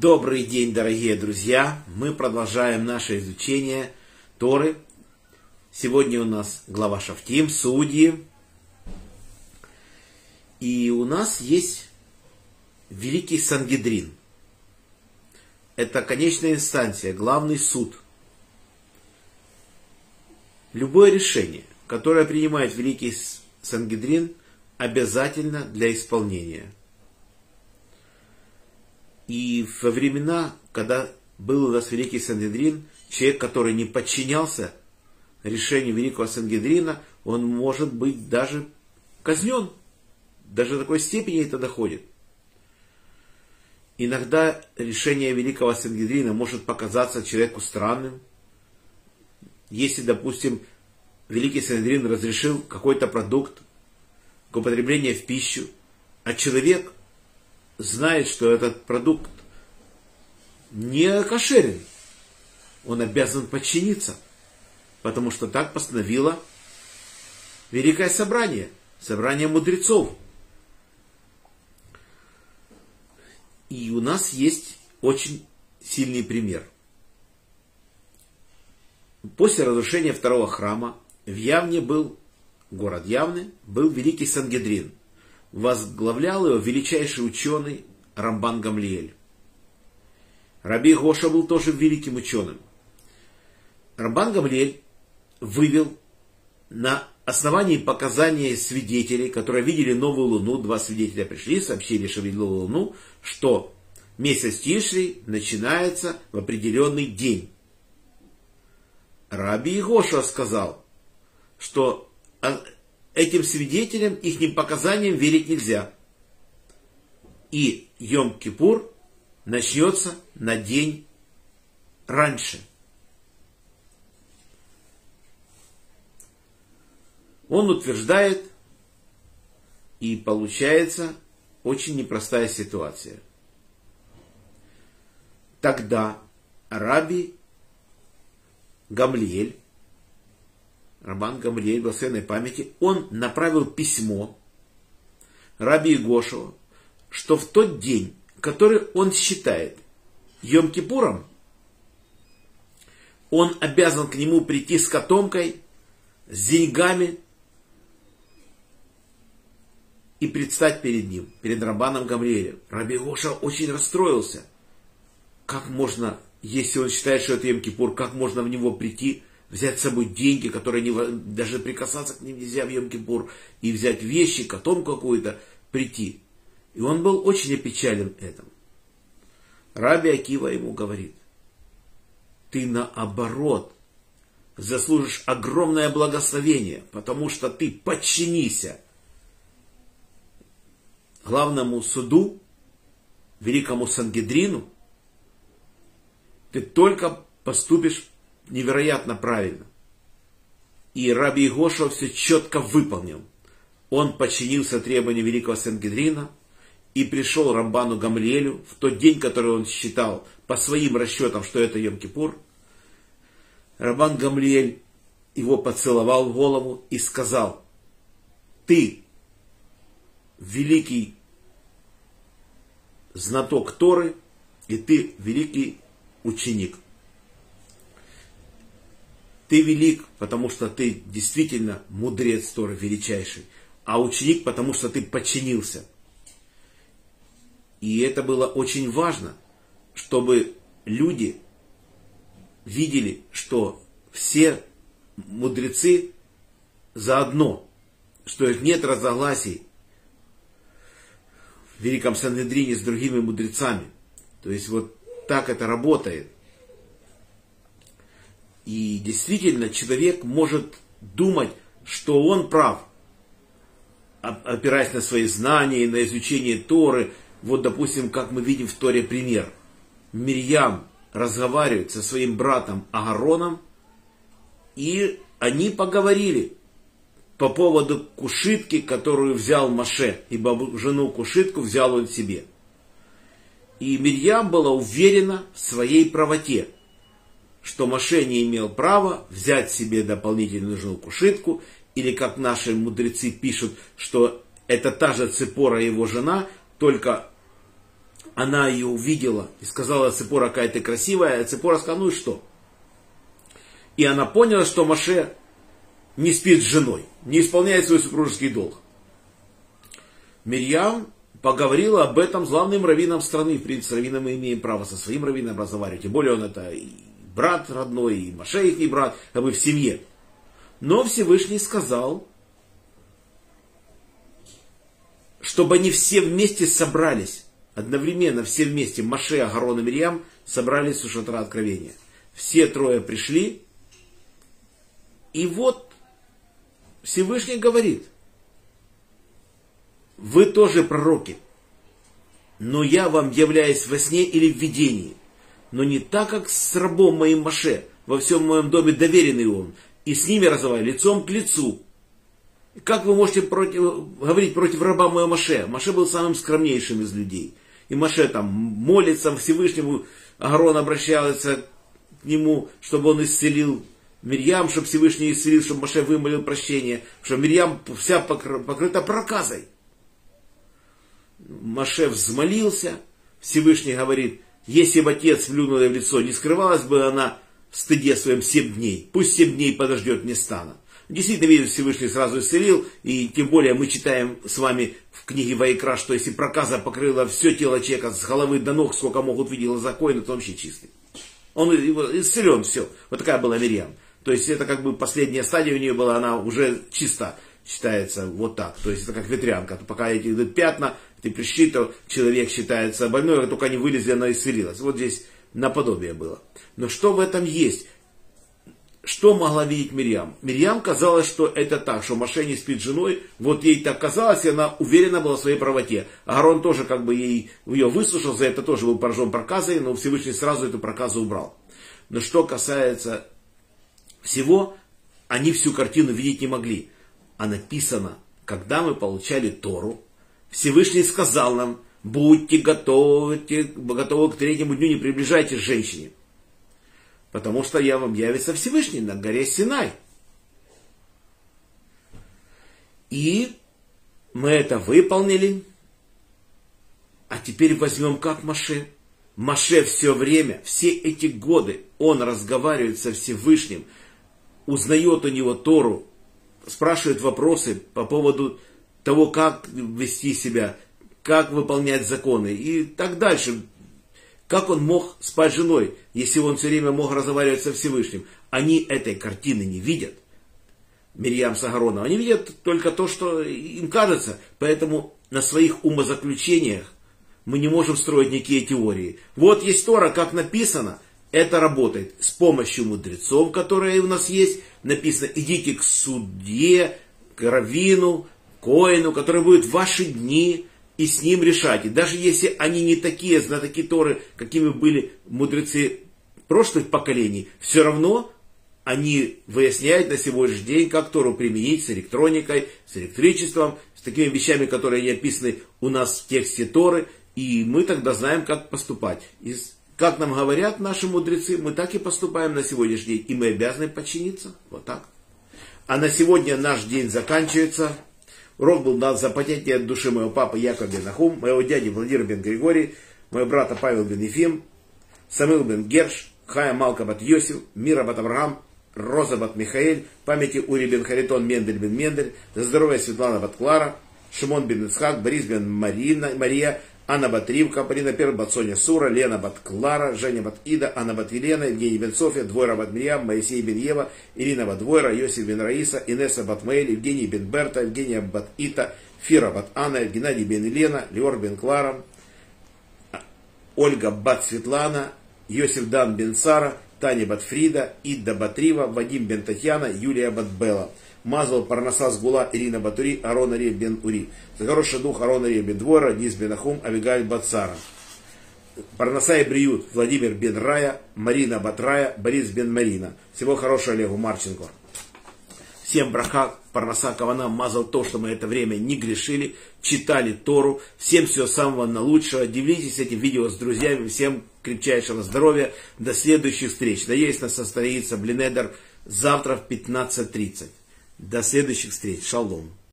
Добрый день, дорогие друзья! Мы продолжаем наше изучение Торы. Сегодня у нас глава Шафтим, Судьи. И у нас есть Великий Сангедрин. Это конечная инстанция, главный суд. Любое решение, которое принимает Великий Сангедрин, обязательно для исполнения – и во времена, когда был у нас Великий Сангедрин, человек, который не подчинялся решению Великого Сангедрина, он может быть даже казнен. Даже до такой степени это доходит. Иногда решение Великого Сангедрина может показаться человеку странным. Если, допустим, Великий Сангедрин разрешил какой-то продукт к употреблению в пищу, а человек знает, что этот продукт не кошерен, он обязан подчиниться, потому что так постановило Великое Собрание, Собрание мудрецов. И у нас есть очень сильный пример. После разрушения второго храма в Явне был, город Явны, был великий Сангедрин возглавлял его величайший ученый Рамбан Гамлиэль. Раби Гоша был тоже великим ученым. Рамбан Гамлиэль вывел на основании показаний свидетелей, которые видели новую луну, два свидетеля пришли, сообщили, что видели луну, что месяц Тишри начинается в определенный день. Раби Игоша сказал, что этим свидетелям, их показаниям верить нельзя. И Йом-Кипур начнется на день раньше. Он утверждает, и получается очень непростая ситуация. Тогда Раби Гамлиэль Рабан Гамлиэль, благословенной памяти, он направил письмо Раби Егошеву, что в тот день, который он считает Йом-Кипуром, он обязан к нему прийти с котомкой, с деньгами и предстать перед ним, перед Рабаном Гамриэлем. Раби Гоша очень расстроился. Как можно, если он считает, что это Йом-Кипур, как можно в него прийти взять с собой деньги, которые не, даже прикасаться к ним нельзя в Йом-Кипур, и взять вещи, котом какую-то, прийти. И он был очень опечален этим. Раби Акива ему говорит, ты наоборот заслужишь огромное благословение, потому что ты подчинися главному суду, великому Сангедрину, ты только поступишь невероятно правильно. И Раби Игоша все четко выполнил. Он подчинился требованиям великого Сенгедрина и пришел Рамбану Гамлиэлю в тот день, который он считал по своим расчетам, что это Йом-Кипур. Рамбан Гамлиэль его поцеловал в голову и сказал, ты великий знаток Торы, и ты великий ученик. Ты велик, потому что ты действительно мудрец Торы величайший, а ученик, потому что ты подчинился. И это было очень важно, чтобы люди видели, что все мудрецы заодно, что нет разногласий в Великом Санедрине с другими мудрецами. То есть вот так это работает. И действительно человек может думать, что он прав, опираясь на свои знания, на изучение Торы. Вот, допустим, как мы видим в Торе пример. Мирьям разговаривает со своим братом Агароном, и они поговорили по поводу кушитки, которую взял Маше, ибо жену кушитку взял он себе. И Мирьям была уверена в своей правоте – что Маше не имел права взять себе дополнительную жену кушитку, или как наши мудрецы пишут, что это та же Цепора его жена, только она ее увидела и сказала, Цепора, какая ты красивая, а Цепора сказала, ну и что? И она поняла, что Маше не спит с женой, не исполняет свой супружеский долг. Мирьям поговорила об этом с главным раввином страны. В принципе, с раввином мы имеем право со своим раввином разговаривать. Тем более он это брат родной, и Маше их и брат, как бы в семье. Но Всевышний сказал, чтобы они все вместе собрались, одновременно все вместе, Маше, Агарон и Мирьям, собрались у шатра откровения. Все трое пришли, и вот Всевышний говорит, вы тоже пророки, но я вам являюсь во сне или в видении, но не так, как с рабом моим Маше, во всем моем доме доверенный он, и с ними разговариваю лицом к лицу. Как вы можете против, говорить против раба моего Маше? Маше был самым скромнейшим из людей. И Маше там молится Всевышнему, Агарон обращается к нему, чтобы он исцелил Мирьям, чтобы Всевышний исцелил, чтобы Маше вымолил прощение, что Мирьям вся покрыта проказой. Маше взмолился, Всевышний говорит, если бы отец влюнул ей в лицо, не скрывалась бы она в стыде своем семь дней. Пусть семь дней подождет не стана. Действительно, видит Всевышний сразу исцелил, и тем более мы читаем с вами в книге Вайкра, что если проказа покрыла все тело человека с головы до ног, сколько могут видеть глазокоины, то он вообще чистый. Он исцелен, все. Вот такая была Мирьям. То есть это как бы последняя стадия у нее была, она уже чиста считается вот так. То есть это как ветрянка. Пока эти пятна, ты пришли, то человек считается больной, а только они вылезли, она исцелилась. Вот здесь наподобие было. Но что в этом есть? Что могла видеть Мирьям? Мирьям казалось, что это так, что Маше не спит с женой, вот ей так казалось, и она уверена была в своей правоте. Аарон тоже как бы ей, ее выслушал, за это тоже был поражен проказой, но Всевышний сразу эту проказу убрал. Но что касается всего, они всю картину видеть не могли. А написано, когда мы получали Тору, Всевышний сказал нам, будьте готовы, готовы к третьему дню, не приближайтесь к женщине. Потому что я вам явится Всевышний на горе Синай. И мы это выполнили. А теперь возьмем как Маше. Маше все время, все эти годы, он разговаривает со Всевышним, узнает у него Тору, спрашивает вопросы по поводу того, как вести себя, как выполнять законы и так дальше. Как он мог спать с женой, если он все время мог разговаривать со Всевышним? Они этой картины не видят. Мирьям с Агароном. Они видят только то, что им кажется. Поэтому на своих умозаключениях мы не можем строить никакие теории. Вот есть Тора, как написано, это работает с помощью мудрецов, которые у нас есть. Написано, идите к судье, к раввину, коину, который будет в ваши дни, и с ним решайте. Даже если они не такие знатоки Торы, какими были мудрецы прошлых поколений, все равно они выясняют на сегодняшний день, как Тору применить с электроникой, с электричеством, с такими вещами, которые не описаны у нас в тексте Торы, и мы тогда знаем, как поступать. И как нам говорят наши мудрецы, мы так и поступаем на сегодняшний день, и мы обязаны подчиниться. Вот так. А на сегодня наш день заканчивается. Урок был дан за потение от души моего папы Якова бен Ахум, моего дяди Владимира бен Григорий, моего брата Павел бен Ефим, Самил бен Герш, Хая Малка бат Йосиф, Мира бат Авраам, Роза бат Михаэль, памяти Ури бен Харитон, Мендель бен Мендель, за здоровье Светлана бат Клара, Шимон бен Ицхак, Борис бен Марина, Мария, Анна бат Ривка, Полина Пер бат Соня Сура, Лена бат Клара, Женя бат Ида, Анна бат Елена, Евгений бен София, Двойра бат Мирьям, Моисей бен Ева, Ирина бат Двойра, Йосиф бен Раиса, Инесса бат Маэль, Евгений бен Берта, Евгения бат Ита, Фира бат Анна, Геннадий бен Елена, Леор бен Клара, Ольга бат Светлана, Йосиф дан бен Сара, Таня бат Фрида, Идда бат Рива, Вадим бен Татьяна, Юлия бат Бела. Мазал Парнаса Сгула, Ирина Батури, Арон Ария бен Ури. За хороший дух Арон Ария бен Двора, Низ бен Ахум, Авигаль Бацара. Парнаса и Бриют, Владимир бен Рая, Марина Батрая, Борис бен Марина. Всего хорошего Олегу Марченко. Всем браха, Парнаса Кавана мазал то, что мы это время не грешили, читали Тору. Всем всего самого на лучшего. Делитесь этим видео с друзьями. Всем крепчайшего здоровья. До следующих встреч. Надеюсь, нас состоится Блинедер завтра в 15.30. До следующих встреч. Шалом.